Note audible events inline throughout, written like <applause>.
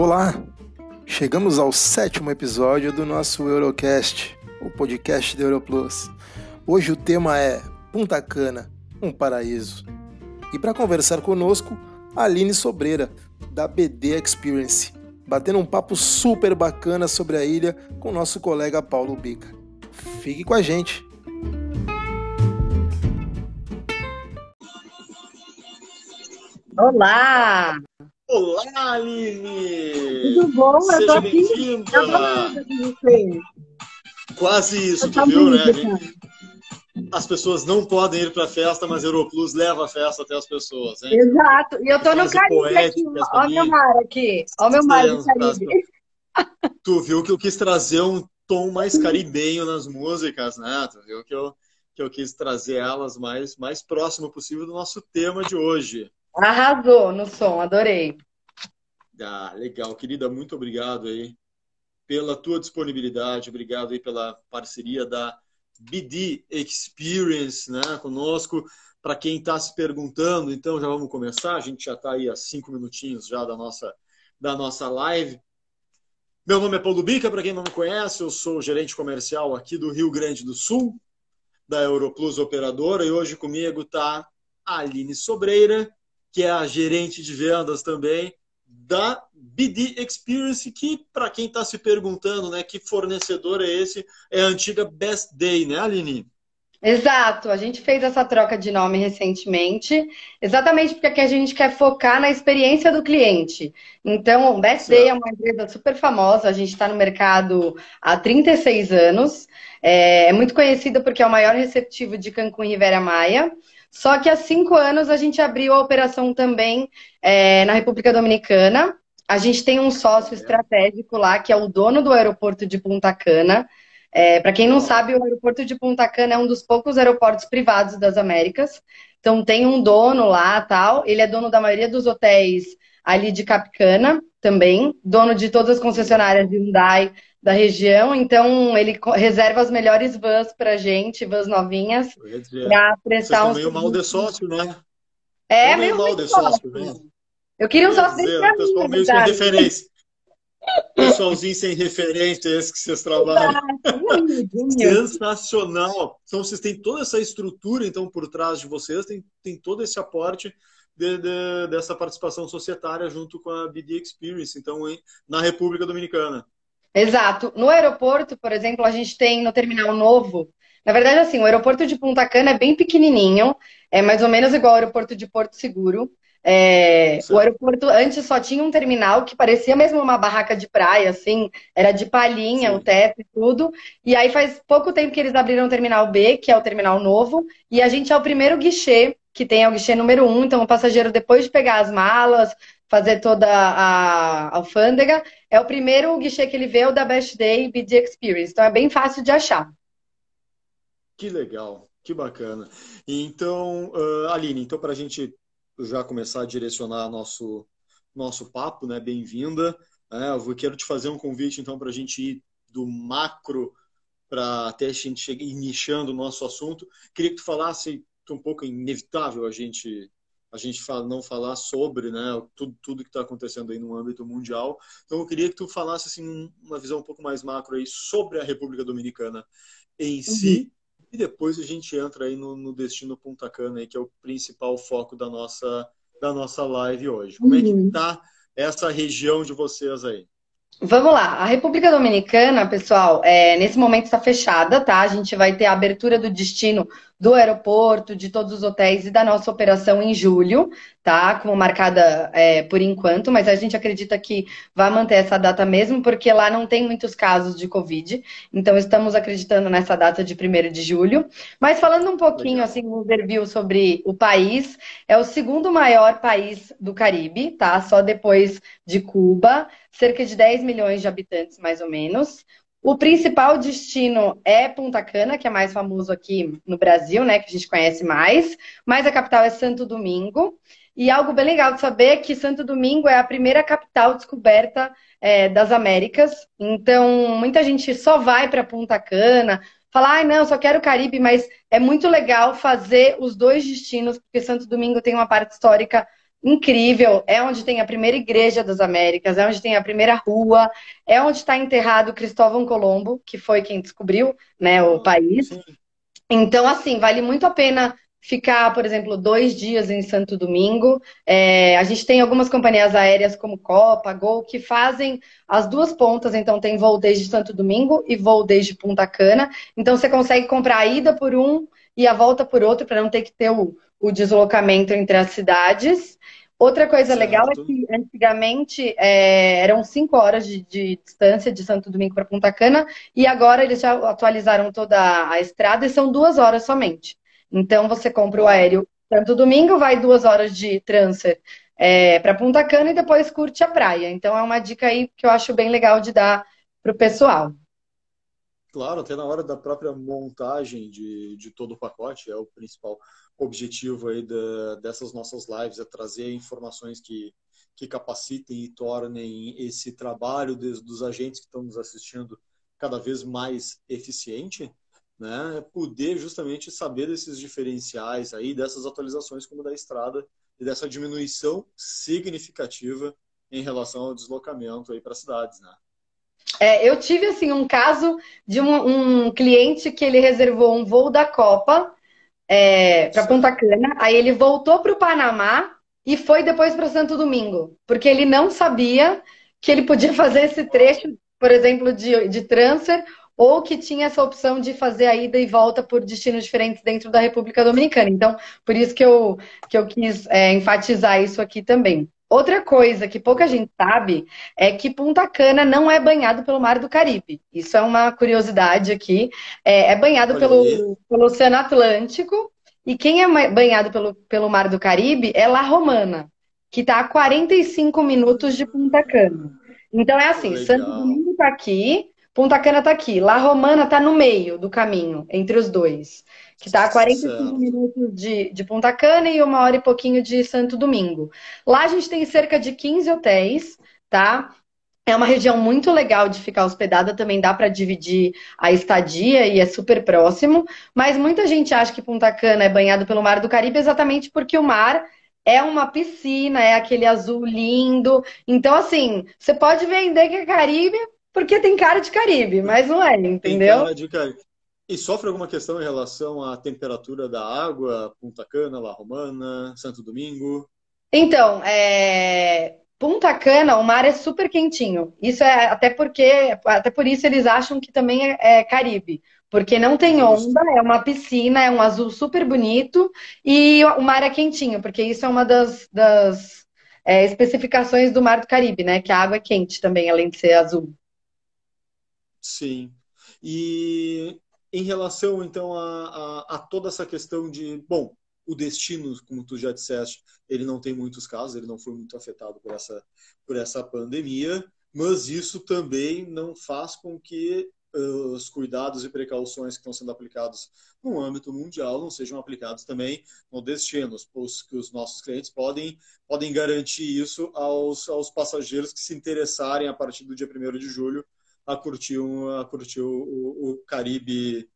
Olá! Chegamos ao sétimo episódio do nosso Eurocast, o podcast da Europlus. Hoje o tema é Punta Cana, um paraíso. E para conversar conosco, Aline Sobreira, da BD Experience, batendo um papo super bacana sobre a ilha com nosso colega Paulo Bica. Fique com a gente! Olá! Olá, Aline! Tudo bom? Seja eu tô aqui. Eu tô você. Quase isso, tu viu, né? As pessoas não podem ir para a festa, mas Europlus leva a festa até as pessoas, hein? Exato. E eu tô no Caribe aqui. poética, Ó, meu mar aqui. Ó, meu mar do. Caribe. Tu viu que eu quis trazer um tom mais caribenho nas músicas, né? Tu viu que eu, que eu quis trazer elas mais, mais próximo possível do nosso tema de hoje. Arrasou no som, adorei. Ah, legal, querida, muito obrigado aí pela tua disponibilidade, obrigado aí pela parceria da BD Experience, né, conosco. Para quem está se perguntando, então já vamos começar. A gente já está aí há cinco minutinhos já da nossa da nossa live. Meu nome é Paulo Bica, para quem não me conhece, eu sou gerente comercial aqui do Rio Grande do Sul, da Europlus Operadora, e hoje comigo está a Aline Sobreira, que é a gerente de vendas também da BD Experience, que para quem está se perguntando, né, que fornecedor é esse, é a antiga Best Day, né, Aline? Exato, a gente fez essa troca de nome recentemente, exatamente porque a gente quer focar na experiência do cliente. Então, o Best Day é uma empresa super famosa, a gente está no mercado há 36 anos, é, é muito conhecida porque é o maior receptivo de Cancún e Riviera Maia. Só que há cinco anos a gente abriu a operação também é, na República Dominicana. A gente tem um sócio estratégico lá, que é o dono do aeroporto de Punta Cana. É, Para quem não sabe, o aeroporto de Punta Cana é um dos poucos aeroportos privados das Américas. Então tem um dono lá, tal. Ele é dono da maioria dos hotéis ali de Capcana também, dono de todas as concessionárias de Hyundai da região. Então ele reserva as melhores vans pra gente, vans novinhas, para vocês prestar estão um meio mal de sócio, né? É, meio meio mal de sócio, né? Eu queria um sócio desse pra o pessoal mim, meio sem referência. Pessoalzinho sem referência, esse que vocês trabalham. Sensacional. Então, vocês têm toda essa estrutura, então, por trás de vocês, tem, tem todo esse aporte de- de- dessa participação societária junto com a BD Experience, então, em- na República Dominicana. Exato. No aeroporto, por exemplo, a gente tem no terminal novo. Na verdade, assim, o aeroporto de Punta Cana é bem pequenininho, é mais ou menos igual ao aeroporto de Porto Seguro. É, o aeroporto antes só tinha um terminal que parecia mesmo uma barraca de praia, assim, era de palhinha, Sim. o teto e tudo. E aí faz pouco tempo que eles abriram o terminal B, que é o terminal novo, e a gente é o primeiro guichê, que tem é o guichê número um, então o passageiro, depois de pegar as malas, fazer toda a alfândega, é o primeiro guichê que ele vê, o da Best Day BD Experience. Então é bem fácil de achar. Que legal, que bacana. Então, ah, Aline, então para a gente já começar a direcionar nosso nosso papo, né? Bem-vinda. né? eu quero te fazer um convite, então, para a gente ir do macro para até a gente chegar nichando o nosso assunto. Queria que tu falasse é um pouco inevitável a gente a gente fala, não falar sobre, né? Tudo, tudo que está acontecendo aí no âmbito mundial. Então, eu queria que tu falasse assim uma visão um pouco mais macro aí sobre a República Dominicana em si. E depois a gente entra aí no, no destino Punta Cana, aí, que é o principal foco da nossa, da nossa live hoje. Como é que Uhum. tá essa região de vocês aí? Vamos lá, a República Dominicana, pessoal, é, nesse momento está fechada, tá? A gente vai ter a abertura do destino do aeroporto, de todos os hotéis e da nossa operação em julho, tá? Como marcada é, por enquanto, mas a gente acredita que vai manter essa data mesmo, porque lá não tem muitos casos de Covid, então estamos acreditando nessa data de 1 de julho. Mas falando um pouquinho, assim, um overview sobre o país, é o segundo maior país do Caribe, tá? Só depois de Cuba cerca de 10 milhões de habitantes, mais ou menos. O principal destino é Punta Cana, que é mais famoso aqui no Brasil, né? Que a gente conhece mais. Mas a capital é Santo Domingo. E algo bem legal de saber é que Santo Domingo é a primeira capital descoberta é, das Américas. Então, muita gente só vai para Punta Cana, fala, ai, não, só quero o Caribe, mas é muito legal fazer os dois destinos, porque Santo Domingo tem uma parte histórica incrível. É onde tem a primeira igreja das Américas, é onde tem a primeira rua, é onde está enterrado Cristóvão Colombo, que foi quem descobriu né, o país. Então, assim, vale muito a pena ficar, por exemplo, dois dias em Santo Domingo. É, a gente tem algumas companhias aéreas como Copa, Gol, que fazem as duas pontas, então tem voo desde Santo Domingo e voo desde Punta Cana. Então você consegue comprar a ida por um e a volta por outro, para não ter que ter o, o deslocamento entre as cidades. Outra coisa certo. legal é que antigamente é, eram cinco horas de, de, distância de Santo Domingo para Punta Cana e agora eles já atualizaram toda a estrada e são duas horas somente. Então você compra o aéreo Santo Domingo, vai duas horas de transfer é, para Punta Cana e depois curte a praia. Então é uma dica aí que eu acho bem legal de dar para o pessoal. Claro, até na hora da própria montagem de, de todo o pacote, é o principal objetivo aí da, dessas nossas lives, é trazer informações que, que capacitem e tornem esse trabalho dos, dos agentes que estão nos assistindo cada vez mais eficiente né, poder justamente saber desses diferenciais aí, dessas atualizações como da estrada e dessa diminuição significativa em relação ao deslocamento aí para as cidades, né? É, eu tive assim um caso de um, um, cliente que ele reservou um voo da Copa é, para Ponta Cana, aí ele voltou para o Panamá e foi depois para Santo Domingo, porque ele não sabia que ele podia <laughs> fazer esse trecho, por exemplo, de, de transfer ou que tinha essa opção de fazer a ida e volta por destinos diferentes dentro da República Dominicana. Então, por isso que eu, que eu quis é, enfatizar isso aqui também. Outra coisa que pouca gente sabe é que Punta Cana não é banhado pelo Mar do Caribe. Isso é uma curiosidade aqui. É, é banhado pelo, pelo Oceano Atlântico. E quem é banhado pelo, pelo Mar do Caribe é La Romana, que está a 45 minutos de Punta Cana. Então é assim, Legal. Santo Domingo está aqui, Punta Cana está aqui. La Romana está no meio do caminho, entre os dois. Que está a 45 certo. minutos de, de Punta Cana e uma hora e pouquinho de Santo Domingo. Lá a gente tem cerca de 15 hotéis, tá? É uma região muito legal de ficar hospedada, também dá para dividir a estadia e é super próximo. Mas muita gente acha que Punta Cana é banhado pelo Mar do Caribe exatamente porque o mar é uma piscina, é aquele azul lindo. Então, assim, você pode vender que é Caribe porque tem cara de Caribe, mas não é, entendeu? Tem cara de Caribe. E sofre alguma questão em relação à temperatura da água, Punta Cana, La Romana, Santo Domingo? Então, é... Punta Cana, o mar é super quentinho. Isso é até porque, até por isso eles acham que também é, é Caribe. Porque não tem onda, é uma piscina, é um azul super bonito e o mar é quentinho, porque isso é uma das, das é, especificações do mar do Caribe, né? Que a água é quente também, além de ser azul. Sim. E em relação, então, a, a, a, toda essa questão de, bom, o destino, como tu já disseste, ele não tem muitos casos, ele não foi muito afetado por essa, por essa pandemia, mas isso também não faz com que uh, os cuidados e precauções que estão sendo aplicados no âmbito mundial não sejam aplicados também no destino, pois que os nossos clientes podem, podem garantir isso aos, aos passageiros que se interessarem a partir do dia 1 de julho a curtir, um, a curtir o, o, o Caribe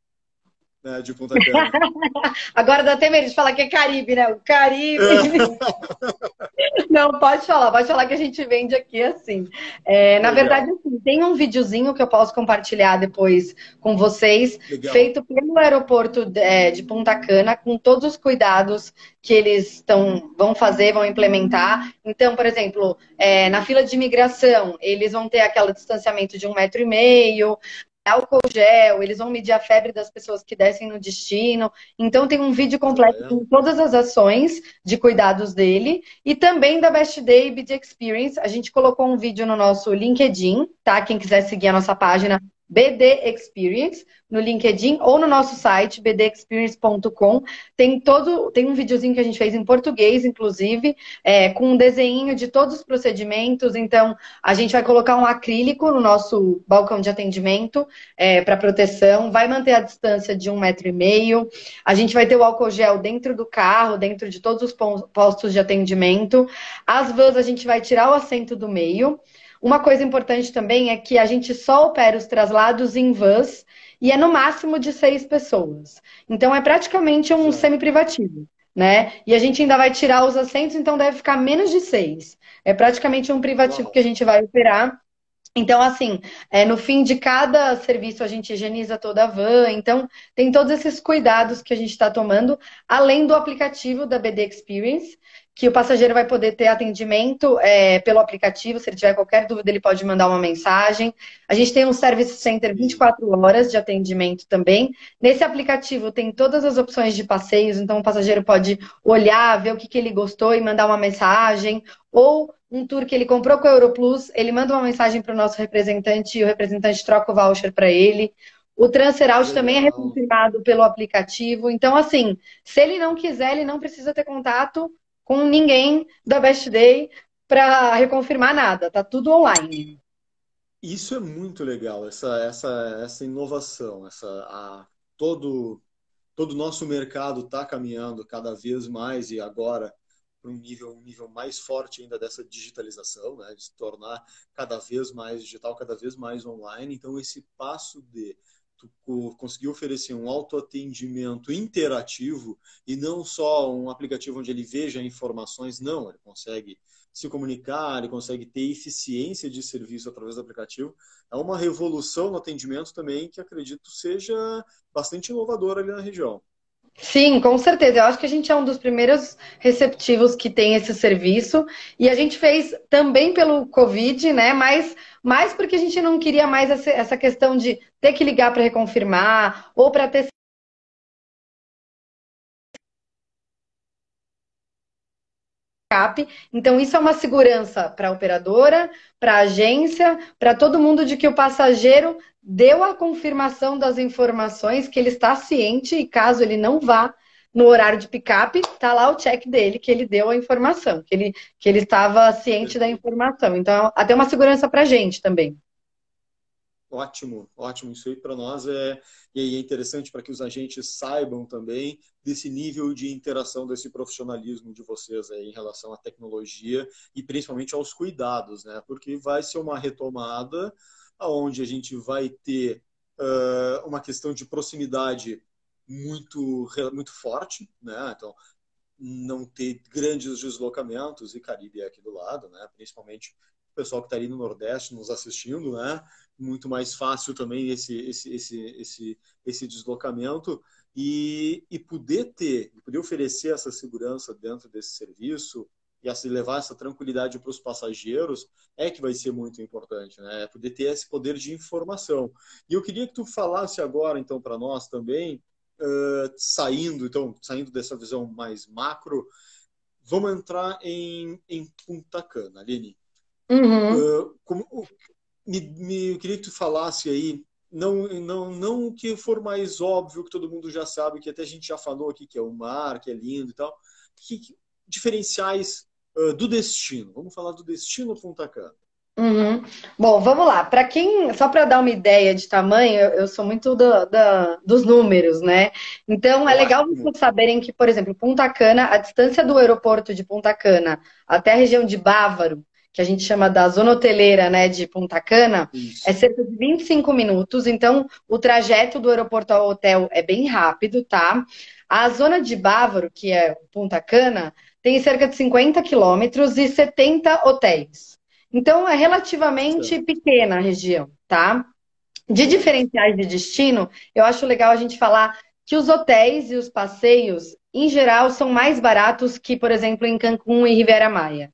né, de Punta Cana. <laughs> Agora dá até medo de falar que é Caribe, né? O Caribe. É. <laughs> Não, pode falar, pode falar que a gente vende aqui assim. É, na verdade, assim, tem um videozinho que eu posso compartilhar depois com vocês, Legal. feito pelo aeroporto de, é, de Punta Cana, com todos os cuidados que eles tão, vão fazer, vão implementar. Então, por exemplo, é, na fila de imigração, eles vão ter aquele distanciamento de um metro e meio, álcool gel, eles vão medir a febre das pessoas que descem no destino. Então tem um vídeo completo com todas as ações de cuidados dele e também da Best Day BD Experience. A gente colocou um vídeo no nosso LinkedIn, tá? Quem quiser seguir a nossa página BD Experience no LinkedIn ou no nosso site bdexperience.com. Tem todo, tem um videozinho que a gente fez em português, inclusive, é, com um desenho de todos os procedimentos. Então, a gente vai colocar um acrílico no nosso balcão de atendimento é, para proteção, vai manter a distância de um metro e meio. A gente vai ter o álcool gel dentro do carro, dentro de todos os postos de atendimento. As vans a gente vai tirar o assento do meio. Uma coisa importante também é que a gente só opera os traslados em vans e é no máximo de seis pessoas. Então é praticamente um semi-privativo. né? E a gente ainda vai tirar os assentos, então deve ficar menos de seis. É praticamente um privativo Uau. que a gente vai operar. Então, assim, é, no fim de cada serviço a gente higieniza toda a van. Então, tem todos esses cuidados que a gente está tomando, além do aplicativo da BD Experience, que o passageiro vai poder ter atendimento é, pelo aplicativo. Se ele tiver qualquer dúvida, ele pode mandar uma mensagem. A gente tem um Service Center 24 horas de atendimento também. Nesse aplicativo tem todas as opções de passeios, então o passageiro pode olhar, ver o que, que ele gostou e mandar uma mensagem. Ou um tour que ele comprou com o Europlus, ele manda uma mensagem para o nosso representante e o representante troca o voucher para ele. O transfer out também é reconfirmado pelo aplicativo. Então, assim, se ele não quiser, ele não precisa ter contato com ninguém da Best Day para reconfirmar nada, tá tudo online. Isso é muito legal, essa, essa, essa inovação, essa, a, todo todo o nosso mercado está caminhando cada vez mais e agora para um nível, um nível mais forte ainda dessa digitalização, né, de se tornar cada vez mais digital, cada vez mais online. Então, esse passo de tu conseguir oferecer um autoatendimento interativo e não só um aplicativo onde ele veja informações, não, ele consegue se comunicar, ele consegue ter eficiência de serviço através do aplicativo. É uma revolução no atendimento também que acredito seja bastante inovadora ali na região. Sim, com certeza. Eu acho que a gente é um dos primeiros receptivos que tem esse serviço. E a gente fez também pelo Covid, né? Mas mais porque a gente não queria mais essa questão de ter que ligar para reconfirmar ou para ter Então, isso é uma segurança para a operadora, para a agência, para todo mundo de que o passageiro deu a confirmação das informações, que ele está ciente e caso ele não vá no horário de picape, está lá o check dele, que ele deu a informação, que ele, que ele estava ciente da informação. Então, até uma segurança para a gente também. Ótimo, ótimo. Isso aí para nós é, e é interessante para que os agentes saibam também desse nível de interação, desse profissionalismo de vocês aí em relação à tecnologia e principalmente aos cuidados, né? Porque vai ser uma retomada onde a gente vai ter uh, uma questão de proximidade muito, muito forte, né? Então, não ter grandes deslocamentos, e Caribe é aqui do lado, né? Principalmente o pessoal que está ali no Nordeste nos assistindo, né? Muito mais fácil também esse, esse, esse, esse, esse deslocamento e, e poder ter, poder oferecer essa segurança dentro desse serviço e assim levar essa tranquilidade para os passageiros é que vai ser muito importante, né? É poder ter esse poder de informação. E eu queria que tu falasse agora, então, para nós também, uh, saindo, então, saindo dessa visão mais macro, vamos entrar em, em Punta Cana, Aline. Uhum. Uh, como, me, me, eu queria que tu falasse aí, não, não, não o que for mais óbvio, que todo mundo já sabe, que até a gente já falou aqui, que é o mar, que é lindo e tal. Que, que diferenciais uh, do destino? Vamos falar do destino Punta Cana. Uhum. Bom, vamos lá. Para quem, só para dar uma ideia de tamanho, eu, eu sou muito do, do, dos números, né? Então é legal vocês saberem que, por exemplo, Punta Cana, a distância do aeroporto de Punta Cana até a região de Bávaro que a gente chama da zona hoteleira né, de Punta Cana, Isso. é cerca de 25 minutos. Então, o trajeto do aeroporto ao hotel é bem rápido, tá? A zona de Bávaro, que é Punta Cana, tem cerca de 50 quilômetros e 70 hotéis. Então, é relativamente pequena a região, tá? De diferenciais de destino, eu acho legal a gente falar que os hotéis e os passeios, em geral, são mais baratos que, por exemplo, em Cancún e Riviera Maia.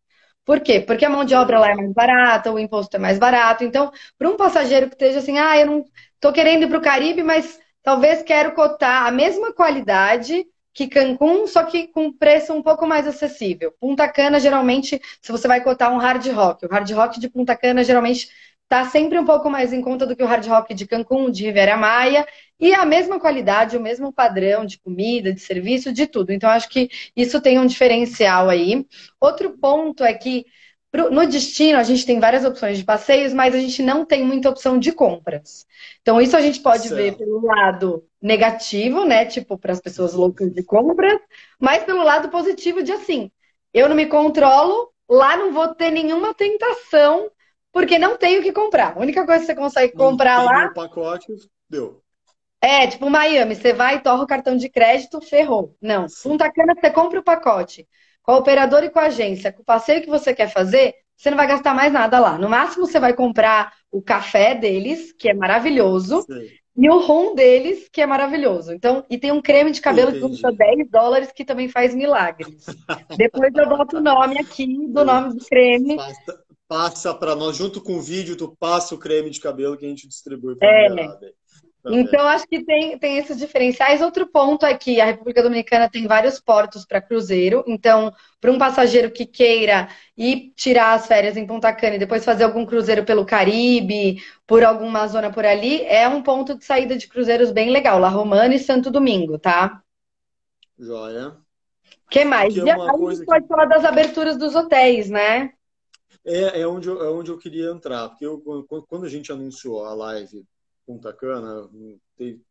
Por quê? Porque a mão de obra lá é mais barata, o imposto é mais barato. Então, para um passageiro que esteja assim, ah, eu não estou querendo ir para o Caribe, mas talvez quero cotar a mesma qualidade que Cancún, só que com preço um pouco mais acessível. Punta Cana, geralmente, se você vai cotar um hard rock, o hard rock de Punta Cana geralmente está sempre um pouco mais em conta do que o hard rock de Cancún, de Riviera Maia, e a mesma qualidade, o mesmo padrão de comida, de serviço, de tudo. Então, acho que isso tem um diferencial aí. Outro ponto é que no destino, a gente tem várias opções de passeios, mas a gente não tem muita opção de compras. Então, isso a gente pode certo. ver pelo lado negativo, né? Tipo, para as pessoas loucas de compras, mas pelo lado positivo de assim, eu não me controlo, lá não vou ter nenhuma tentação porque não tem o que comprar. A única coisa que você consegue comprar lá. pacote, deu. É, tipo Miami, você vai e torra o cartão de crédito, ferrou. Não. Punta Cana, você compra o pacote com a operadora e com a agência, com o passeio que você quer fazer, você não vai gastar mais nada lá. No máximo, você vai comprar o café deles, que é maravilhoso, Sim. e o rum deles, que é maravilhoso. Então, e tem um creme de cabelo Entendi. que custa 10 dólares, que também faz milagres. Depois eu boto o nome aqui do nome do creme. Passa, para nós, junto com o vídeo, tu passa o creme de cabelo que a gente distribui para é. Então, acho que tem, tem esses diferenciais. Outro ponto é que a República Dominicana tem vários portos para cruzeiro. Então, para um passageiro que queira ir tirar as férias em Punta Cana e depois fazer algum cruzeiro pelo Caribe, por alguma zona por ali, é um ponto de saída de cruzeiros bem legal. La Romana e Santo Domingo, tá? Joia. O que mais? Que é a gente pode falar das aberturas dos hotéis, né? É, é, onde eu, é onde eu queria entrar. Porque eu, quando a gente anunciou a live Punta Cana, teve,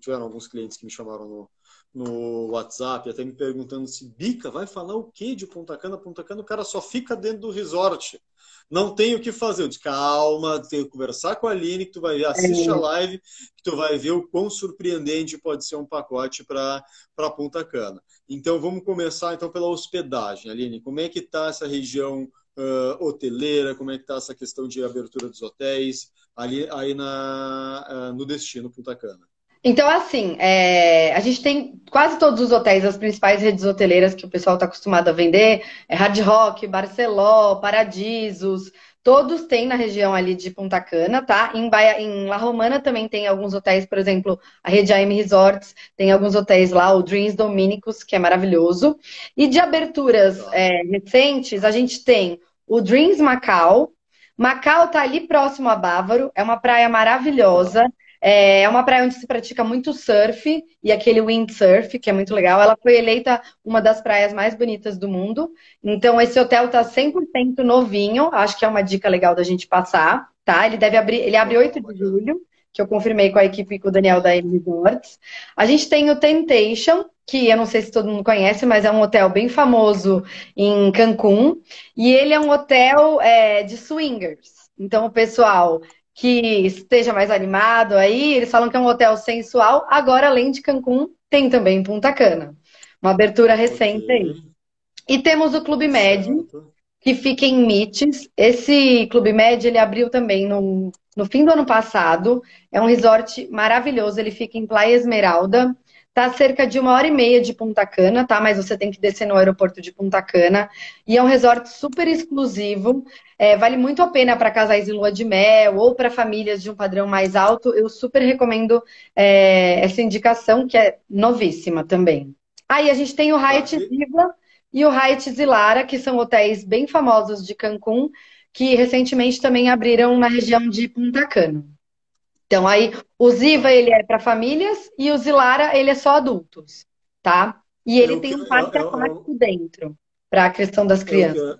tiveram alguns clientes que me chamaram no, no WhatsApp, até me perguntando se Bica vai falar o que de Punta Cana? Punta Cana, o cara só fica dentro do resort. Não tem o que fazer. Eu disse, calma, tem que conversar com a Aline, que tu vai ver, assiste é. a live, que tu vai ver o quão surpreendente pode ser um pacote para Punta Cana. Então, vamos começar então pela hospedagem. Aline, como é que está essa região uh, hoteleira? Como é que está essa questão de abertura dos hotéis? Ali aí na, ah, no destino Punta Cana? Então, assim, é, a gente tem quase todos os hotéis, as principais redes hoteleiras que o pessoal está acostumado a vender, é Hard Rock, Barceló, Paradisos, todos têm na região ali de Punta Cana, tá? Em, Baia, em La Romana também tem alguns hotéis, por exemplo, a rede AM Resorts, tem alguns hotéis lá, o Dreams Dominicos, que é maravilhoso. E de aberturas é, recentes, a gente tem o Dreams Macau, Macau está ali próximo a Bávaro, é uma praia maravilhosa. É uma praia onde se pratica muito surf e aquele windsurf, que é muito legal. Ela foi eleita uma das praias mais bonitas do mundo. Então, esse hotel está 100% novinho. Acho que é uma dica legal da gente passar, tá? Ele deve abrir, ele abre 8 de julho, que eu confirmei com a equipe com o Daniel da M Resorts. A gente tem o Temptation, que eu não sei se todo mundo conhece, mas é um hotel bem famoso em Cancún. E ele é um hotel é, de swingers. Então, o pessoal que esteja mais animado aí, eles falam que é um hotel sensual. Agora, além de Cancún, tem também Punta Cana. Uma abertura recente aí. E temos o Clube Med, que fica em Mites. Esse Clube Med, ele abriu também no, no fim do ano passado. É um resort maravilhoso, ele fica em Playa Esmeralda. Tá cerca de uma hora e meia de Punta Cana, tá? Mas você tem que descer no aeroporto de Punta Cana. E é um resort super exclusivo. É, vale muito a pena para casais em lua de mel ou para famílias de um padrão mais alto. Eu super recomendo é, essa indicação, que é novíssima também. Aí a gente tem o Hyatt Ziva e o Hyatt Zilara, que são hotéis bem famosos de Cancún, que recentemente também abriram na região de Punta Cana. Então, aí, o Ziva, ele é para famílias e o Zilara, ele é só adultos, tá? E ele eu, tem um parque aquático dentro, para a questão das crianças.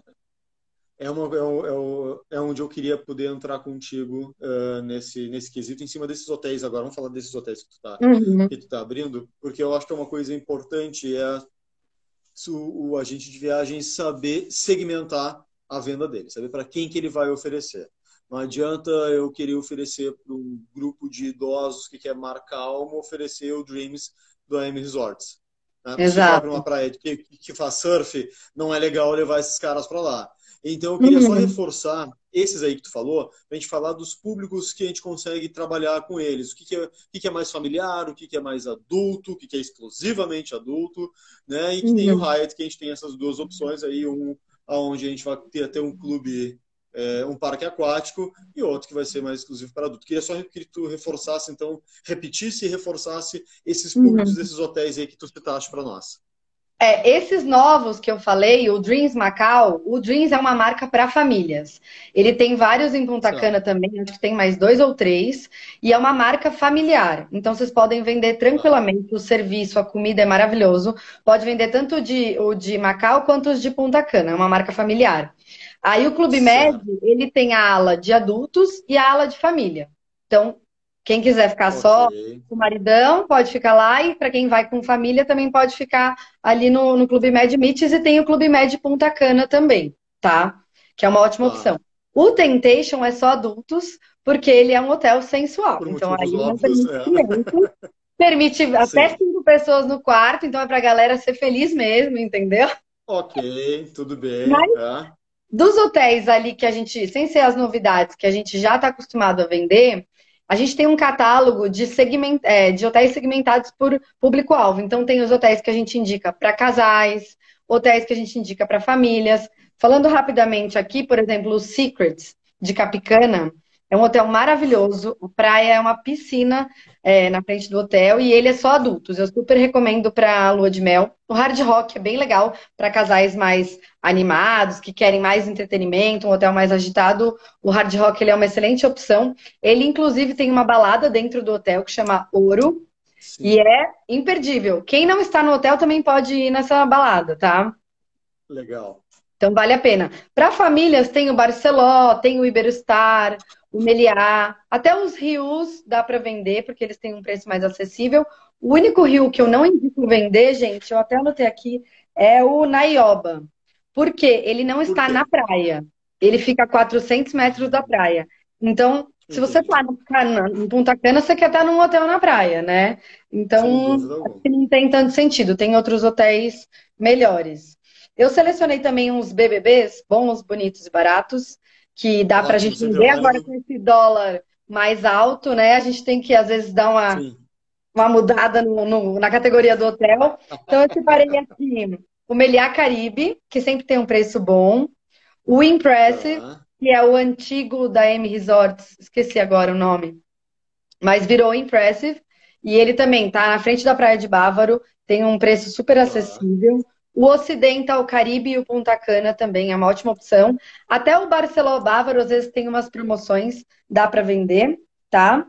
É, uma, é, é, onde eu queria poder entrar contigo uh, nesse, nesse quesito, em cima desses hotéis agora. Vamos falar desses hotéis que tu está uhum. Que tu tá abrindo, porque eu acho que é uma coisa importante, é o, o agente de viagens saber segmentar a venda dele, saber para quem que ele vai oferecer. Não adianta eu querer oferecer para um grupo de idosos que quer mar calmo, oferecer o Dreams do AM Resorts. Né? Exato. para uma praia que, que faz surf, não é legal levar esses caras para lá. Então eu queria uhum. só reforçar esses aí que tu falou, para a gente falar dos públicos que a gente consegue trabalhar com eles. O que, que, é, o que, que é mais familiar, o que, que é mais adulto, o que, que é exclusivamente adulto, né? E que uhum. tem o uhum. Hyatt, que a gente tem essas duas opções aí, um onde a gente vai ter até um clube é, um parque aquático e outro que vai ser mais exclusivo para adulto. Queria só que tu reforçasse, então, repetisse e reforçasse esses uhum. públicos uhum. desses hotéis aí que tu citaste para nós. É, esses novos que eu falei, o Dreams Macau, o Dreams é uma marca para famílias. Ele tem vários em Punta Cana também, acho que tem mais dois ou três, e é uma marca familiar. Então vocês podem vender tranquilamente o serviço, a comida é maravilhoso. Pode vender tanto de, o de Macau quanto os de Punta Cana, é uma marca familiar. Aí o Clube Med, ele tem a ala de adultos e a ala de família. Então, quem quiser ficar okay. só com o maridão, pode ficar lá. E para quem vai com família, também pode ficar ali no, no Clube Med Mites. E tem o Clube Med Punta Cana também, tá? Que é uma ótima tá. opção. O Temptation é só adultos, porque ele é um hotel sensual. Por então aí não permite é. permite <laughs> até cinco pessoas no quarto, então é pra galera ser feliz mesmo, entendeu? Ok, tudo bem. Mas, é. Dos hotéis ali que a gente, sem ser as novidades, que a gente já está acostumado a vender, a gente tem um catálogo de, segment, é, de hotéis segmentados por público-alvo. Então, tem os hotéis que a gente indica para casais, hotéis que a gente indica para famílias. Falando rapidamente aqui, por exemplo, o Secrets de Capicana, é um hotel maravilhoso. A praia é uma piscina é, na frente do hotel e ele é só adultos. Eu super recomendo para lua de mel. O Hard Rock é bem legal para casais mais animados, que querem mais entretenimento, um hotel mais agitado. O Hard Rock ele é uma excelente opção. Ele, inclusive, tem uma balada dentro do hotel que chama Ouro. Sim. E é imperdível. Quem não está no hotel também pode ir nessa balada, tá? Legal. Então vale a pena. Para famílias tem o Barceló, tem o Iberostar, o Meliá, até os rios dá para vender, porque eles têm um preço mais acessível. O único rio que eu não indico vender, gente, eu até anotei aqui, é o Naioba. Por quê? Ele não está na praia. Ele fica a 400 metros da praia. Então, se você está em Punta Cana, você quer estar num hotel na praia, né? Então, não tem tanto sentido. Tem outros hotéis melhores. Eu selecionei também uns BBBs bons, bonitos e baratos que dá para a gente ver agora com esse dólar mais alto, né? A gente tem que, às vezes, dar uma, uma mudada no, no, na categoria do hotel. Então, eu separei <laughs> aqui o Meliá Caribe, que sempre tem um preço bom. O Impressive, que é o antigo da M Resorts, esqueci agora o nome, mas virou Impressive. E ele também tá na frente da Praia de Bávaro, tem um preço super acessível. O Ocidental Caribe e o Punta Cana também é uma ótima opção. Até o Barcelona Bávaro, às vezes, tem umas promoções, dá para vender, tá?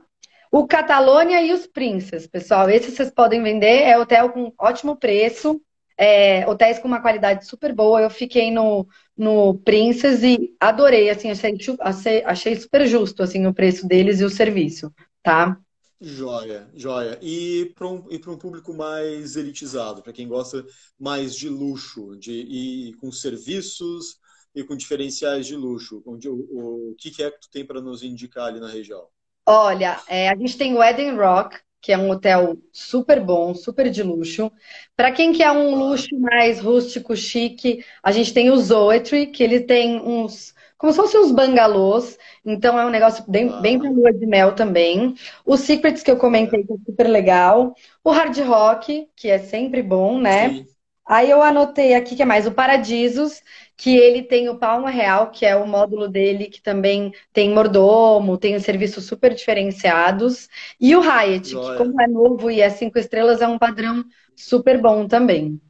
O Catalônia e os Princess, pessoal, esses vocês podem vender. É hotel com ótimo preço, é, hotéis com uma qualidade super boa. Eu fiquei no, no Princess e adorei, assim, achei, achei super justo, assim, o preço deles e o serviço, tá? Joia, joia. E para um, e um público mais elitizado, para quem gosta mais de luxo, de, e com serviços e com diferenciais de luxo, onde, o, o que, que é que tu tem para nos indicar ali na região? Olha, é, a gente tem o Eden Rock, que é um hotel super bom, super de luxo. Para quem quer um luxo mais rústico, chique, a gente tem o Zoetry, que ele tem uns como se fossem uns bangalôs. Então é um negócio bem, ah. bem pra lua de mel também. Os Secrets que eu comentei, que é super legal. O Hard Rock, que é sempre bom, né? Sim. Aí eu anotei aqui que é mais o Paradisos, que ele tem o Palma Real, que é o módulo dele, que também tem mordomo, tem serviços super diferenciados. E o Hyatt, Joia. que como é novo e é cinco estrelas, é um padrão super bom também.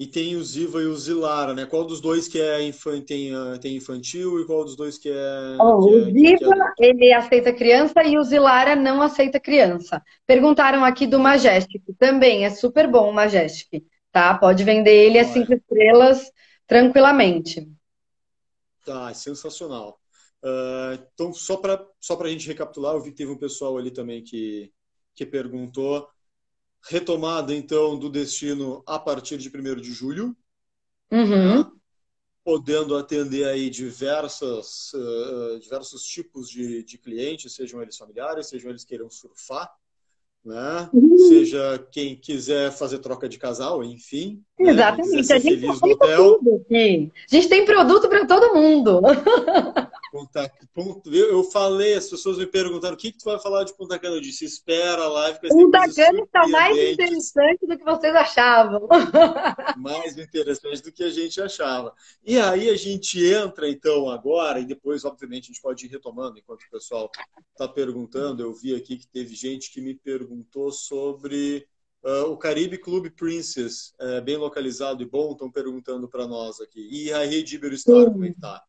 E tem o Ziva e o Zilara, né? Qual dos dois que é infan... tem, uh, tem infantil e qual dos dois que é. Oh, que o é, Ziva, é... ele aceita criança e o Zilara não aceita criança. Perguntaram aqui do Majestic. Também é super bom o Majestic, tá? Pode vender ele a cinco estrelas tranquilamente. Tá, sensacional. Uh, então, só para só a gente recapitular, eu vi que teve um pessoal ali também que, que perguntou retomada, então, do destino a partir de 1 de julho. Uhum. Né? Podendo atender aí diversas, uh, diversos tipos de, de clientes, sejam eles familiares, sejam eles queiram surfar, né? Uhum. Seja quem quiser fazer troca de casal, enfim. Né? Exatamente. Né? A, gente a gente tem produto para todo mundo. <laughs> Punta, eu falei, as pessoas me perguntaram o que, que tu vai falar de Punta Cana. Eu disse, espera a live. Punta Cana está mais interessante do que vocês achavam. <laughs> Mais interessante do que a gente achava. E aí a gente entra, então, agora, e depois, obviamente, a gente pode ir retomando enquanto o pessoal está perguntando. Eu vi aqui que teve gente que me perguntou sobre uh, o Caribe Club Princess, é, bem localizado e bom, estão perguntando para nós aqui. E a rede Iberostar, como é que tá?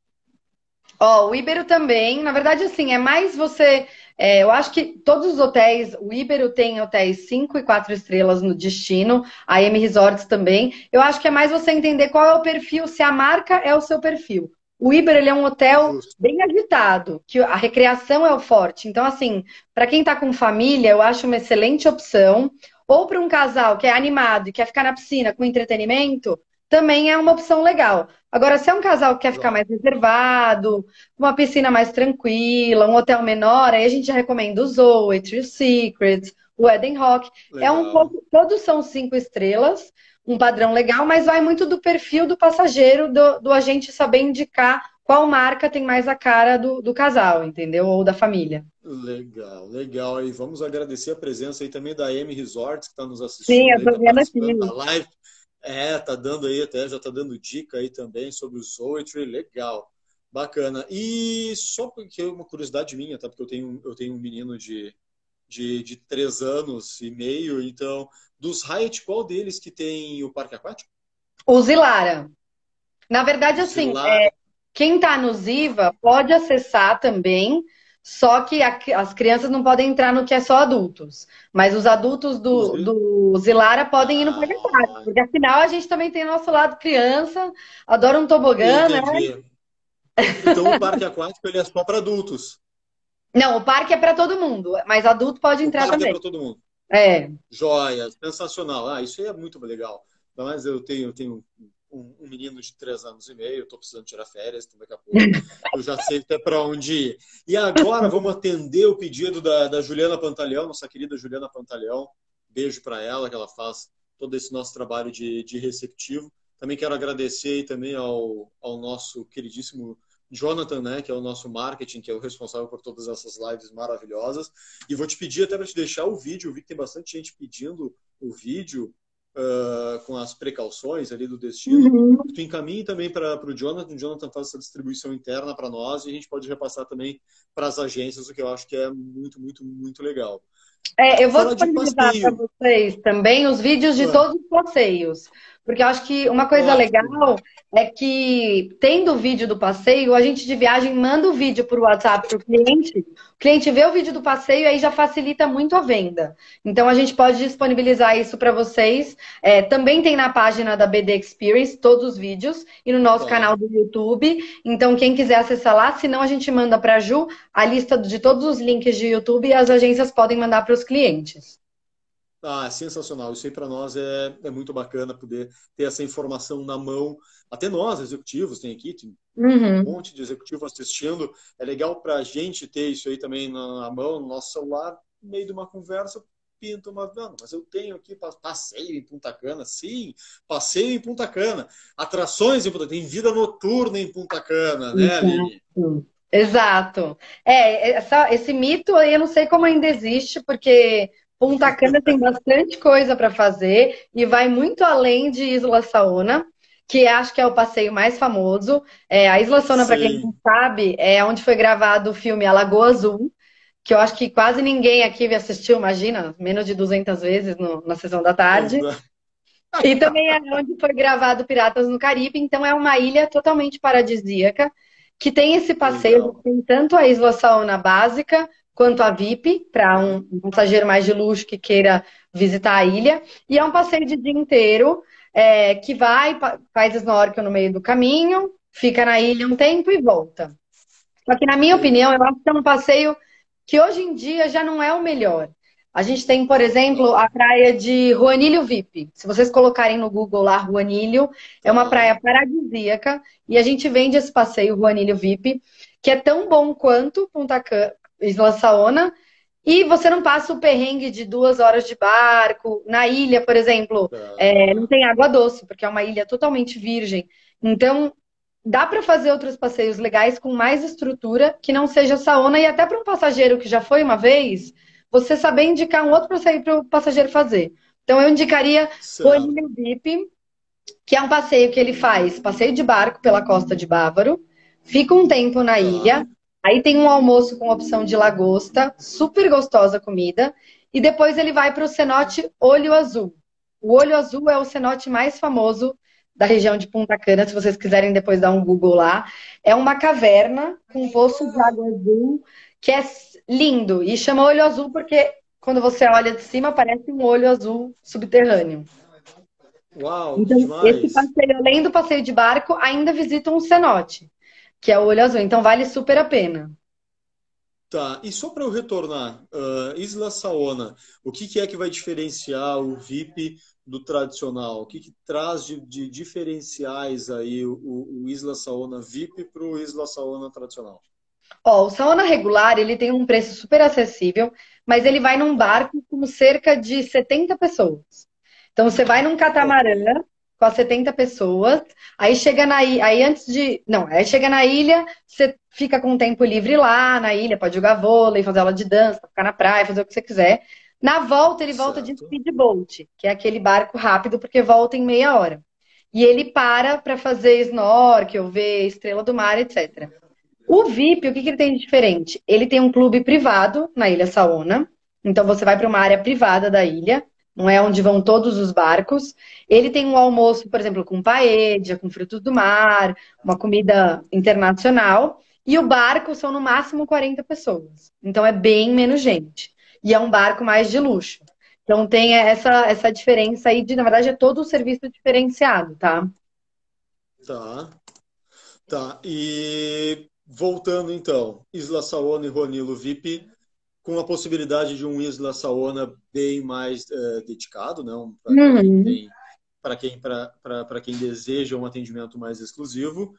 Ó, oh, o Ibero também, na verdade, assim, é mais você. É, eu acho que todos os hotéis, o Ibero tem hotéis 5 e 4 estrelas no destino, a M Resorts também. Eu acho que é mais você entender qual é o perfil, se a marca é o seu perfil. O Ibero ele é um hotel bem agitado, que a recreação é o forte. Então, assim, para quem está com família, eu acho uma excelente opção. Ou para um casal que é animado e quer ficar na piscina com entretenimento, também é uma opção legal. Agora, se é um casal que quer ficar mais reservado, uma piscina mais tranquila, um hotel menor, aí a gente recomenda o Zoe, Tree Secrets, o Eden Rock. Legal. É um pouco, todos são cinco estrelas, um padrão legal, mas vai muito do perfil do passageiro, do, do agente saber indicar qual marca tem mais a cara do, do casal, entendeu? Ou da família. Legal, legal. E vamos agradecer a presença aí também da M Resorts, que está nos assistindo. Sim, eu tô tá vendo aqui. Live. É, tá dando aí até, já tá dando dica aí também sobre o Zoetry, legal. Bacana. E só porque é uma curiosidade minha, tá? Porque eu tenho, eu tenho um menino de, de, de três anos e meio, então, dos Hyatt, qual deles que tem o parque aquático? O Zilara. Na verdade, assim, é, quem está no Ziva pode acessar também, só que a, as crianças não podem entrar no que é só adultos. Mas os adultos do, do Zilara podem ir no Parque Aquático, porque afinal a gente também tem nosso lado criança, adora um tobogã, né? Então o Parque Aquático ele é só para adultos. Não, o parque é para todo mundo, mas adulto pode entrar o parque é também. É para todo mundo. É. Joia, sensacional. Ah, isso aí é muito legal. Mas eu tenho, eu tenho um, um, menino de três anos e meio, estou precisando tirar férias, então daqui a pouco <laughs> eu já sei até para onde ir. E agora vamos atender o pedido da, da Juliana Pantaleão, nossa querida Juliana Pantaleão. Beijo para ela, que ela faz todo esse nosso trabalho de, de receptivo. Também quero agradecer também ao, ao nosso queridíssimo Jonathan, né, que é o nosso marketing, que é o responsável por todas essas lives maravilhosas. E vou te pedir até para te deixar o vídeo, eu vi que tem bastante gente pedindo o vídeo uh, com as precauções ali do destino. Uhum. Tu encaminhe também para o Jonathan, o Jonathan faz essa distribuição interna para nós e a gente pode repassar também para as agências, o que eu acho que é muito, muito, muito legal. É, eu vou disponibilizar para vocês também os vídeos de todos os passeios. Porque eu acho que uma coisa legal é que, tendo o vídeo do passeio, a gente de viagem manda o vídeo por WhatsApp para o cliente. O cliente vê o vídeo do passeio e aí já facilita muito a venda. Então, a gente pode disponibilizar isso para vocês. É, também tem na página da BD Experience todos os vídeos e no nosso canal do YouTube. Então, quem quiser acessar lá, senão a gente manda para a Ju a lista de todos os links de YouTube e as agências podem mandar para os clientes. Ah, é sensacional. Isso aí para nós é, é muito bacana poder ter essa informação na mão. Até nós, executivos, tem aqui, tem uhum. um monte de executivos assistindo. É legal para a gente ter isso aí também na mão, no nosso celular, no meio de uma conversa, pinta uma. Não, mas eu tenho aqui passeio em Punta Cana. Sim, passeio em Punta Cana. Atrações em Punta Cana. Tem vida noturna em Punta Cana, né, Aline? Exato. É, essa, esse mito aí eu não sei como ainda existe, porque Punta Cana tem bastante coisa para fazer e vai muito além de Isla Saona, que acho que é o passeio mais famoso. É, a Isla Saona, para quem não sabe, é onde foi gravado o filme A Lagoa Azul, que eu acho que quase ninguém aqui assistiu, imagina, menos de 200 vezes no, na sessão da tarde. E também é onde foi gravado Piratas no Caribe, então é uma ilha totalmente paradisíaca, que tem esse passeio, tem tanto a Isla Saona básica, quanto a VIP, para um, passageiro mais de luxo que queira visitar a ilha. E é um passeio de dia inteiro, é, que vai, faz snorkel no meio do caminho, fica na ilha um tempo e volta. Só que, na minha opinião, eu acho que é um passeio que hoje em dia já não é o melhor. A gente tem, por exemplo, a praia de Juanilho VIP. Se vocês colocarem no Google lá, Juanilho, é uma praia paradisíaca e a gente vende esse passeio Juanilho VIP, que é tão bom quanto Punta Isla Saona, e você não passa o perrengue de duas horas de barco. Na ilha, por exemplo, é, não tem água doce, porque é uma ilha totalmente virgem. Então, dá para fazer outros passeios legais com mais estrutura, que não seja Saona, e até para um passageiro que já foi uma vez, você saber indicar um outro passeio para o passageiro fazer. Então, eu indicaria o Bip, que é um passeio que ele faz, passeio de barco pela costa de Bávaro, fica um tempo na ilha, Aí tem um almoço com opção de lagosta, super gostosa a comida. E depois ele vai para o cenote Olho Azul. O Olho Azul é o cenote mais famoso da região de Punta Cana, se vocês quiserem depois dar um Google lá. É uma caverna com poço de água azul que é lindo. E chama Olho Azul porque quando você olha de cima parece um olho azul subterrâneo. Uau, então, demais. esse passeio, além do passeio de barco, ainda visita um cenote que é o olho azul. Então vale super a pena. Tá, e só para eu retornar, uh, Isla Saona, o que, que, é que vai diferenciar o VIP do tradicional? O que, que traz de, de, diferenciais aí o, o Isla Saona VIP para o Isla Saona tradicional? Ó, o sauna regular, ele tem um preço super acessível, mas ele vai num barco com cerca de 70 pessoas. Então você vai num catamarã com as 70 pessoas, aí chega na ilha, aí antes de, não, aí chega na ilha, você fica com tempo livre lá na ilha, pode jogar vôlei, fazer aula de dança, ficar na praia, fazer o que você quiser. Na volta ele volta certo. de speedboat, que é aquele barco rápido porque volta em meia hora. E ele para para fazer snorkel, ver estrela do mar, etc. O VIP, o que, que ele tem de diferente? Ele tem um clube privado na Ilha Saona. Então você vai para uma área privada da ilha, não é onde vão todos os barcos. Ele tem um almoço, por exemplo, com paella, com frutos do mar, uma comida internacional. E o barco são no máximo 40 pessoas. Então é bem menos gente. E é um barco mais de luxo. Então tem essa, essa diferença aí de, na verdade, é todo o serviço diferenciado, tá? Tá. Tá. E voltando então, Isla Saona e Ronilo VIP com a possibilidade de um Isla Saona bem mais uh, dedicado, não? Para quem, uhum. quem, quem deseja um atendimento mais exclusivo.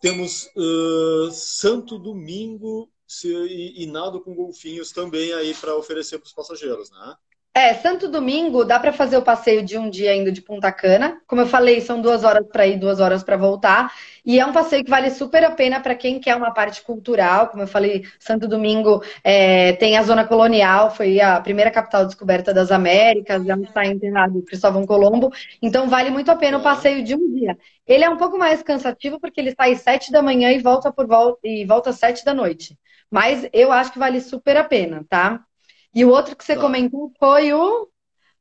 Temos uh, Santo Domingo se, e, e nado com golfinhos também aí para oferecer para os passageiros, né? É, Santo Domingo dá para fazer o passeio de um dia indo de Punta Cana. Como eu falei, são duas horas para ir, duas horas para voltar. E é um passeio que vale super a pena para quem quer uma parte cultural. Como eu falei, Santo Domingo é, tem a zona colonial, foi a primeira capital descoberta das Américas, já está enterrado Cristóvão Colombo. Então vale muito a pena o passeio de um dia. Ele é um pouco mais cansativo porque ele sai sete da manhã e volta por volta e volta às sete da noite. Mas eu acho que vale super a pena, tá? E o outro que você tá. comentou foi o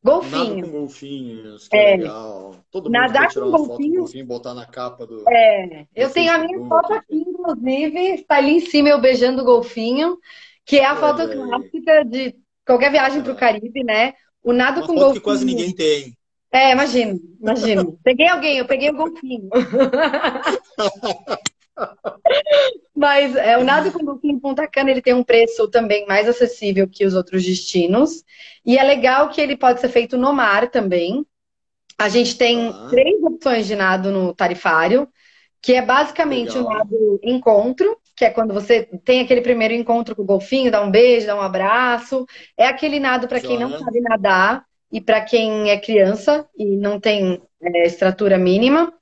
golfinho. Nada com golfinhos, que é. legal. Todo mundo Nadar com golfinho. golfinho botar na capa do. É, eu tenho a minha foto aqui, inclusive, está ali em cima eu beijando o golfinho, que é a foto é. clássica de qualquer viagem é. para o Caribe, né? O nado Uma com golfinho. que quase ninguém tem. É, imagino, imagino. <laughs> peguei alguém, eu peguei o golfinho. <laughs> Mas é, o nado com golfinho em Punta Cana ele tem um preço também mais acessível que os outros destinos. E é legal que ele pode ser feito no mar também. A gente tem ah. três opções de nado no tarifário, que é basicamente legal. o nado encontro, que é quando você tem aquele primeiro encontro com o golfinho, dá um beijo, dá um abraço. É aquele nado para quem não sabe nadar e para quem é criança e não tem é, estrutura mínima.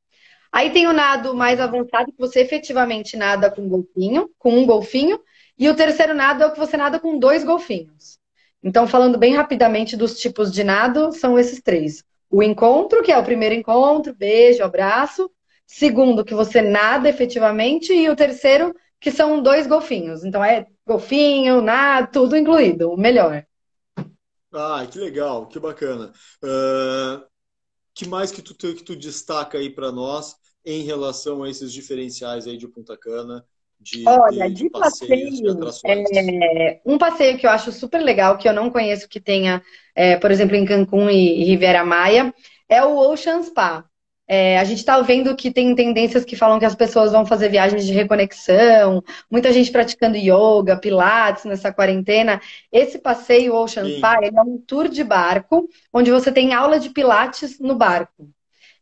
Aí tem o nado mais avançado, que você efetivamente nada com um golfinho, com um golfinho. E o terceiro nado é o que você nada com dois golfinhos. Então, falando bem rapidamente dos tipos de nado, são esses três. O encontro, que é o primeiro encontro, beijo, abraço. Segundo, que você nada efetivamente. E o terceiro, que são dois golfinhos. Então, é golfinho, nada, tudo incluído, o melhor. Ah, que legal, que bacana. Uh, que mais que tu, que tu destaca aí para nós em relação a esses diferenciais aí de Punta Cana? De, Olha, de, de passeio, é, um passeio que eu acho super legal, que eu não conheço que tenha, é, por exemplo, em Cancún e, e Riviera Maia, é o Ocean Spa. É, a gente está vendo que tem tendências que falam que as pessoas vão fazer viagens de reconexão, muita gente praticando yoga, pilates nessa quarentena. Esse passeio Ocean Sim. Spa é um tour de barco, onde você tem aula de pilates no barco.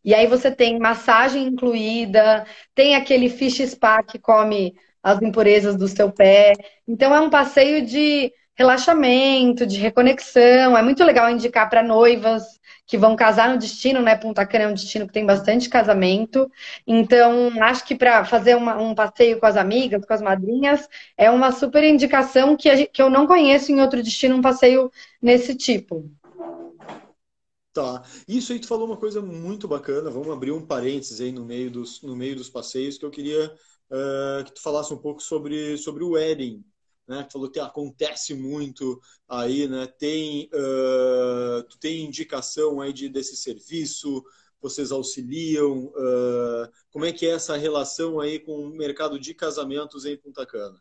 E aí você tem massagem incluída, tem aquele fish spa que come as impurezas do seu pé. Então é um passeio de relaxamento, de reconexão. É muito legal indicar para noivas que vão casar no destino, né? Punta Cana é um destino que tem bastante casamento. Então, acho que para fazer uma, um passeio com as amigas, com as madrinhas, é uma super indicação que, gente, que eu não conheço em outro destino um passeio nesse tipo. Tá. Isso aí tu falou uma coisa muito bacana. Vamos abrir um parênteses aí no meio dos, no meio dos passeios que eu queria uh, que tu falasse um pouco sobre, sobre o wedding. Né? Tu falou que acontece muito aí, né? Tem, uh, tu tem indicação aí de, desse serviço, vocês auxiliam? Uh, como é que é essa relação aí com o mercado de casamentos em Punta Cana?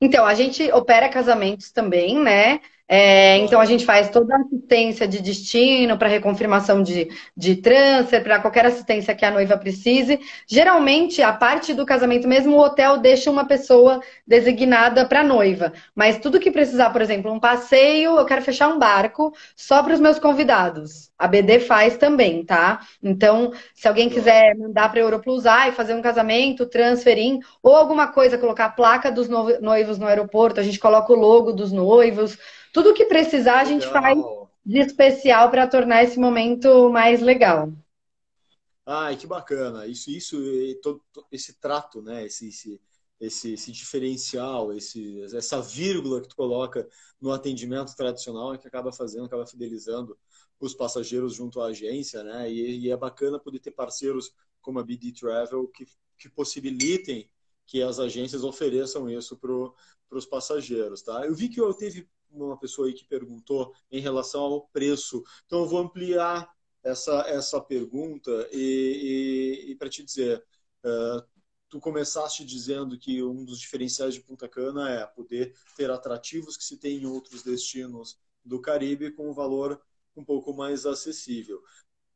Então, a gente opera casamentos também, né? É, então a gente faz toda a assistência de destino para reconfirmação de, de transfer, para qualquer assistência que a noiva precise. Geralmente, a parte do casamento mesmo, o hotel deixa uma pessoa designada para noiva. Mas tudo que precisar, por exemplo, um passeio, eu quero fechar um barco só para os meus convidados. A BD faz também, tá? Então, se alguém quiser mandar para a Europlusar e fazer um casamento, transferir, ou alguma coisa, colocar a placa dos noivos no aeroporto, a gente coloca o logo dos noivos. Tudo que precisar, a gente legal. faz de especial para tornar esse momento mais legal. Ai, que bacana. Isso, isso, todo, esse trato, né? Esse, esse, esse, esse, diferencial, esse, essa vírgula que tu coloca no atendimento tradicional é que acaba fazendo, acaba fidelizando os passageiros junto à agência, né? E, e é bacana poder ter parceiros como a BD Travel que, que possibilitem que as agências ofereçam isso para os passageiros, tá? Eu vi que eu teve uma pessoa aí que perguntou em relação ao preço. Então, eu vou ampliar essa, essa pergunta e, e, e para te dizer, uh, tu começaste dizendo que um dos diferenciais de Punta Cana é poder ter atrativos que se tem em outros destinos do Caribe com um valor um pouco mais acessível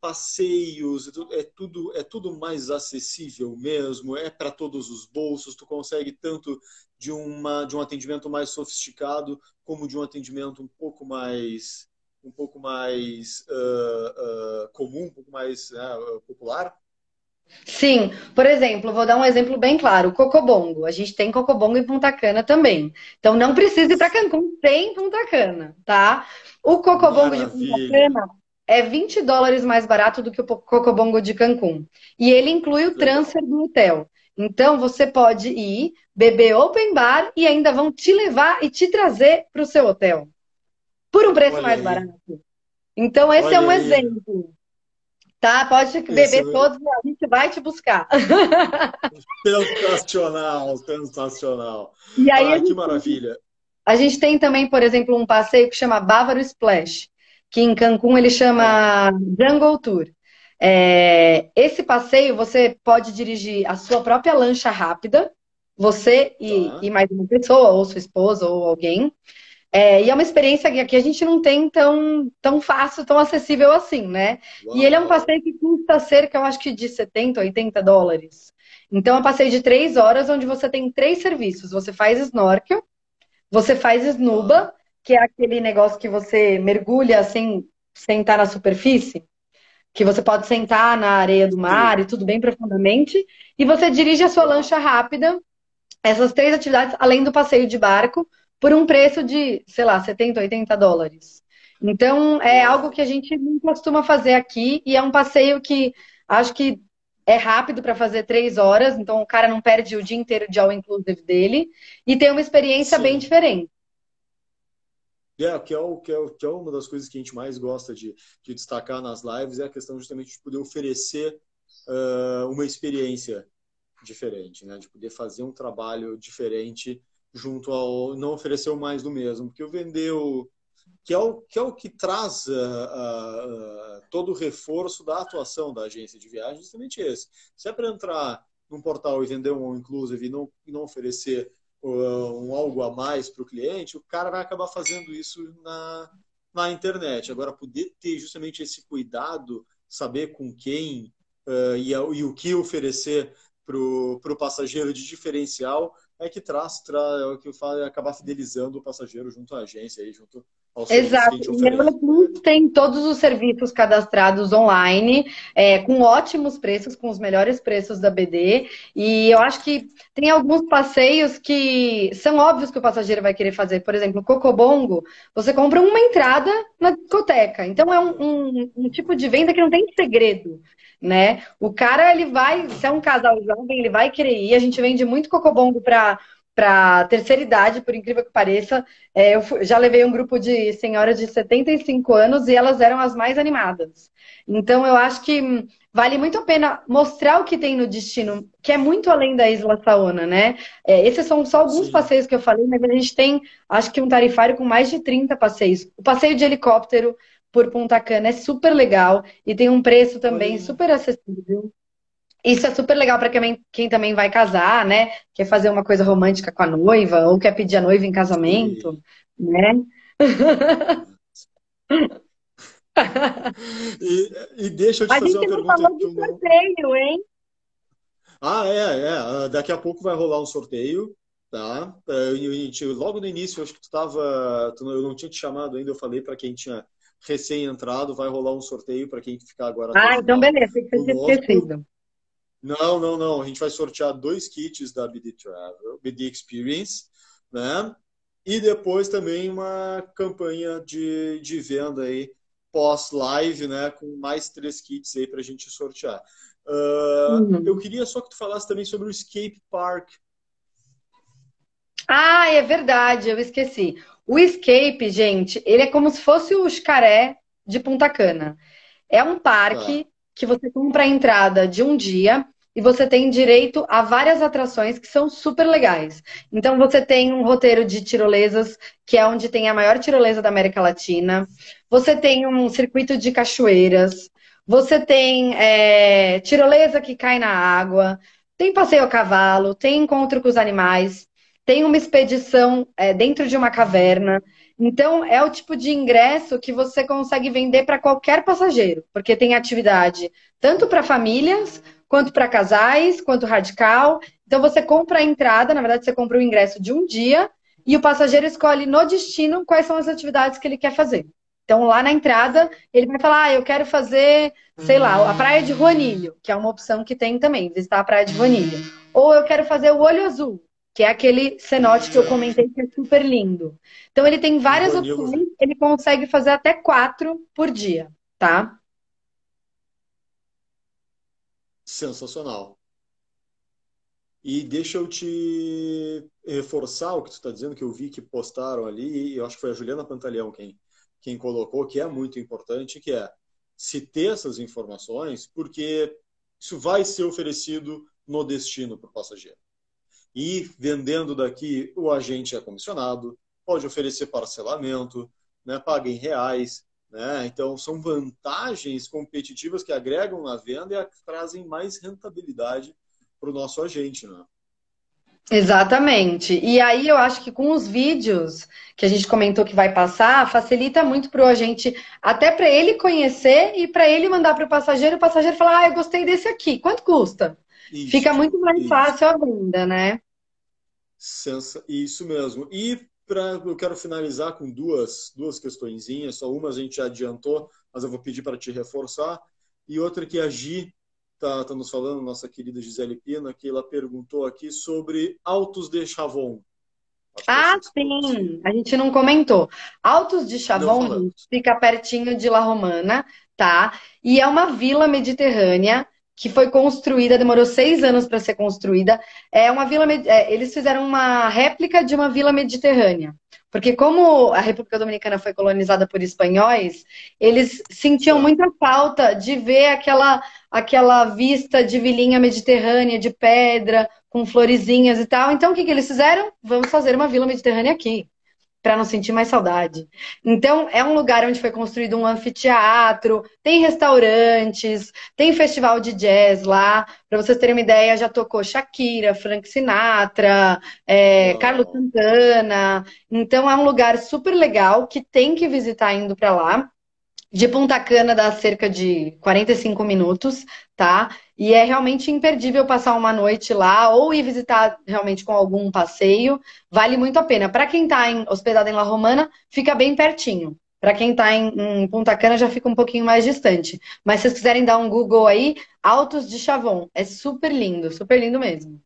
passeios, é, tudo é tudo mais acessível mesmo, é para todos os bolsos, tu consegue tanto de uma de um atendimento mais sofisticado como de um atendimento um pouco mais um pouco mais uh, uh, comum, um pouco mais uh, popular. Sim, por exemplo, vou dar um exemplo bem claro, Cocobongo. A gente tem Cocobongo em Punta Cana também. Então não precisa ir para Cancún, tem Punta Cana, tá? O Cocobongo Maravilha. de Punta Cana é 20 dólares mais barato do que o Cocobongo de Cancún. E ele inclui o transfer do hotel. Então você pode ir, beber open bar e ainda vão te levar e te trazer para o seu hotel. Por um preço Olha mais aí. barato. Então esse é Olha é um aí. exemplo. Tá? Pode beber. É todos, a gente vai te buscar. <laughs> Sensacional, sensacional. E aí, ah, gente, que maravilha. A gente tem também, por exemplo, um passeio que chama Bávaro Splash que em Cancún ele chama Jungle Tour. É, esse passeio você pode dirigir a sua própria lancha rápida, você e, tá. e mais uma pessoa, ou sua esposa, ou alguém. É, e é uma experiência que aqui a gente não tem tão, tão fácil, tão acessível assim, né? Uau. E ele é um passeio que custa cerca, eu acho que de 70, 80 dólares. Então é um passeio de três horas, onde você tem três serviços. Você faz snorkel, você faz snuba que é aquele negócio que você mergulha sem sentar na superfície, que você pode sentar na areia do mar e tudo bem profundamente, e você dirige a sua lancha rápida, essas três atividades, além do passeio de barco, por um preço de, sei lá, 70, 80 dólares. Então, é algo que a gente não costuma fazer aqui, e é um passeio que acho que é rápido para fazer três horas, então o cara não perde o dia inteiro de all inclusive dele, e tem uma experiência Sim. bem diferente. É, que, é o, que, é, que é uma das coisas que a gente mais gosta de, de destacar nas lives, é a questão justamente de poder oferecer uh, uma experiência diferente, né? de poder fazer um trabalho diferente junto ao não oferecer mais do mesmo, porque o vender o, que é o que, é o que traz uh, uh, todo o reforço da atuação da agência de viagem, justamente esse. Se é para entrar num portal e vender um inclusive e não, e não oferecer um algo a mais para o cliente, o cara vai acabar fazendo isso na, na internet. Agora, poder ter justamente esse cuidado, saber com quem uh, e, e, o que oferecer para o passageiro de diferencial, é que traz, traz é o que faz é acabar fidelizando o passageiro junto à agência, aí, junto Exato. E a Plus tem todos os serviços cadastrados online, é, com ótimos preços, com os melhores preços da BD. E eu acho que tem alguns passeios que são óbvios que o passageiro vai querer fazer. Por exemplo, Cocobongo, você compra uma entrada na discoteca. Então é um, um, um tipo de venda que não tem segredo. Né? O cara, ele vai, se é um casal jovem, ele vai querer ir. A gente vende muito Cocobongo para para terceira idade, por incrível que pareça. É, eu já levei um grupo de senhoras de 75 anos e elas eram as mais animadas. Então, eu acho que vale muito a pena mostrar o que tem no destino, que é muito além da Isla Saona, né? É, esses são só alguns Sim. passeios que eu falei, mas a gente tem, acho que um tarifário com mais de 30 passeios. O passeio de helicóptero por Punta Cana é super legal e tem um preço também super acessível. Isso é super legal para quem, quem, também vai casar, né? Quer fazer uma coisa romântica com a noiva ou quer pedir a noiva em casamento, Sim. né? <laughs> e, e, deixa eu te a fazer uma pergunta. Falou de sorteio, hein? Ah, é, é. Ah, daqui a pouco vai rolar um sorteio, tá? É, logo no início, acho que tu estava, eu não tinha te chamado ainda, eu falei para quem tinha recém-entrado, vai rolar um sorteio para quem ficar agora. Ah, então beleza, tem que ser esquecido. Não, não, não. A gente vai sortear dois kits da BD Travel, BD Experience, né? E depois também uma campanha de, de venda aí pós-live, né? Com mais três kits aí para a gente sortear. Uh, uhum. Eu queria só que tu falasse também sobre o Escape Park. Ah, é verdade, eu esqueci. O Escape, gente, ele é como se fosse o Xcaré de Punta Cana. É um parque ah. Que você compra a entrada de um dia e você tem direito a várias atrações que são super legais. Então você tem um roteiro de tirolesas, que é onde tem a maior tirolesa da América Latina. Você tem um circuito de cachoeiras. Você tem é, tirolesa que cai na água, tem passeio a cavalo, tem encontro com os animais, tem uma expedição é, dentro de uma caverna. Então, é o tipo de ingresso que você consegue vender para qualquer passageiro, porque tem atividade tanto para famílias, quanto para casais, quanto radical. Então, você compra a entrada, na verdade, você compra o ingresso de um dia e o passageiro escolhe no destino quais são as atividades que ele quer fazer. Então, lá na entrada, ele vai falar: ah, eu quero fazer, sei lá, a praia de Juanilho, que é uma opção que tem também, visitar a praia de Juanilho. Ou eu quero fazer o olho azul, que é aquele cenote que eu comentei que é super lindo. Então, ele tem várias opções, ele consegue fazer até quatro por dia, tá? Sensacional. E deixa eu te reforçar o que tu está dizendo, que eu vi que postaram ali, e eu acho que foi a Juliana Pantaleão quem quem colocou, que é muito importante, que é se ter essas informações, porque isso vai ser oferecido no destino para o passageiro. E vendendo daqui, o agente é comissionado, pode oferecer parcelamento, né, paga em reais. Né? Então, são vantagens competitivas que agregam na venda e trazem mais rentabilidade para o nosso agente. Né? Exatamente. E aí eu acho que com os vídeos que a gente comentou que vai passar, facilita muito para o agente, até para ele conhecer e para ele mandar para o passageiro, o passageiro falar, ah, eu gostei desse aqui, quanto custa? Isso, Fica muito mais isso. fácil a venda, né? Isso mesmo. E pra, eu quero finalizar com duas, duas questõezinhas, só uma a gente já adiantou, mas eu vou pedir para te reforçar, e outra que a Gi está tá nos falando, nossa querida Gisele Pina, que ela perguntou aqui sobre Altos de Chavon. Ah, sim, a gente não comentou. Altos de Chavon fica pertinho de La Romana, tá? E é uma vila mediterrânea que foi construída, demorou seis anos para ser construída. É uma vila, é, eles fizeram uma réplica de uma vila mediterrânea. Porque como a República Dominicana foi colonizada por espanhóis, eles sentiam muita falta de ver aquela, aquela vista de vilinha mediterrânea, de pedra, com florezinhas e tal. Então, o que, que eles fizeram? Vamos fazer uma vila mediterrânea aqui para não sentir mais saudade. Então, é um lugar onde foi construído um anfiteatro, tem restaurantes, tem festival de jazz lá. Para vocês terem uma ideia, já tocou Shakira, Frank Sinatra, é, Carlos Santana. Então, é um lugar super legal que tem que visitar indo para lá. De Punta Cana dá cerca de 45 minutos, tá? E é realmente imperdível passar uma noite lá ou ir visitar realmente com algum passeio. Vale muito a pena. Para quem está hospedado em La Romana, fica bem pertinho. Para quem está em, em, Punta Cana, já fica um pouquinho mais distante. Mas se vocês quiserem dar um Google aí, Altos de Chavon. É super lindo, super lindo mesmo.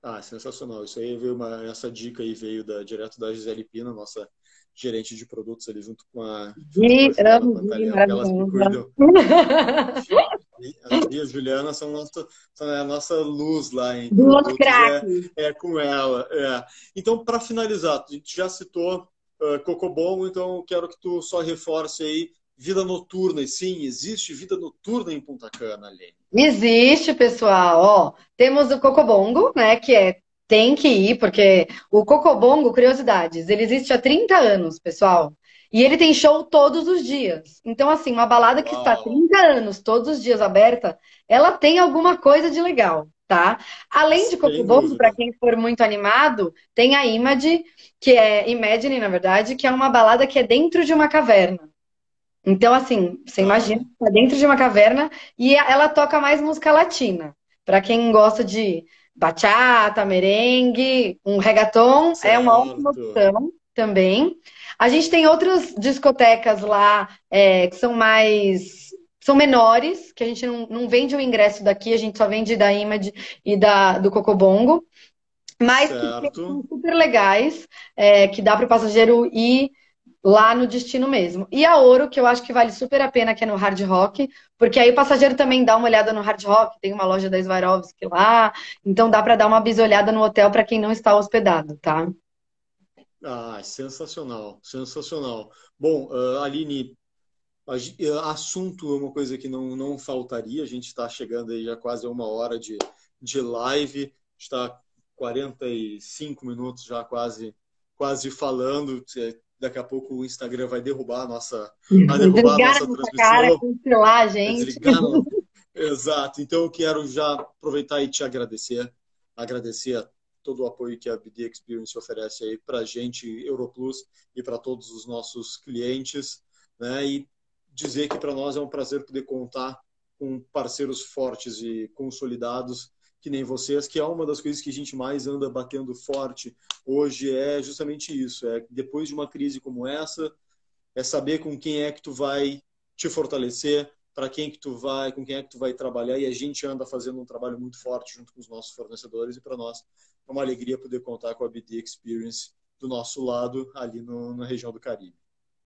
Ah, sensacional. Isso aí veio uma, essa dica aí veio da, direto da Gisele Pina, nossa gerente de produtos ali junto com a. Gi, amo, me cuidam. <laughs> A e a Juliana são, nosso, são a nossa luz lá em Duas craques. É, é, com ela. É. Então, para finalizar, a gente já citou uh, Cocobongo, então quero que tu só reforce aí vida noturna. E sim, existe vida noturna em Punta Cana, Lene. Existe, pessoal. Ó, temos o Cocobongo, né, que é tem que ir, porque o Cocobongo, curiosidades, ele existe há 30 anos, pessoal. E ele tem show todos os dias. Então, assim, uma balada que Uau. está 30 anos, todos os dias aberta, ela tem alguma coisa de legal. tá? Além de Cocobongo, para quem for muito animado, tem a Image, que é Imagine, na verdade, que é uma balada que é dentro de uma caverna. Então, assim, você imagina, tá dentro de uma caverna e ela toca mais música latina. Para quem gosta de bachata, merengue, um reggaeton, certo. é uma ótima opção também. A gente tem outras discotecas lá é, que são mais são menores, que a gente não, não vende o ingresso daqui, a gente só vende da Image e da, do Cocobongo. Mas que são super legais, é, que dá para o passageiro ir lá no destino mesmo. E a Ouro, que eu acho que vale super a pena, que é no Hard Rock, porque aí o passageiro também dá uma olhada no Hard Rock, tem uma loja da Swarovski lá, então dá para dar uma bisolhada no hotel para quem não está hospedado, tá? Ah, sensacional, sensacional. Bom, uh, Aline, eh, assunto é uma coisa que não, não faltaria. A gente está chegando aí já quase a uma hora de, de live. Está 45 minutos já quase quase falando. Daqui a pouco o Instagram vai derrubar a nossa, vai <laughs> derrubar a nossa transmissão. Cara, cancelar, gente. Exato. Então eu quero já aproveitar e te agradecer. Agradecer todo o apoio que a BD Experience oferece aí para a gente, Europlus, e para todos os nossos clientes. Né? E dizer que para nós é um prazer poder contar com parceiros fortes e consolidados que nem vocês, que é uma das coisas que a gente mais anda batendo forte hoje é justamente isso, é depois de uma crise como essa, é saber com quem é que tu vai te fortalecer, para quem que tu vai, com quem é que tu vai trabalhar e a gente anda fazendo um trabalho muito forte junto com os nossos fornecedores e para nós é uma alegria poder contar com a BD Experience do nosso lado ali no, na região do Caribe.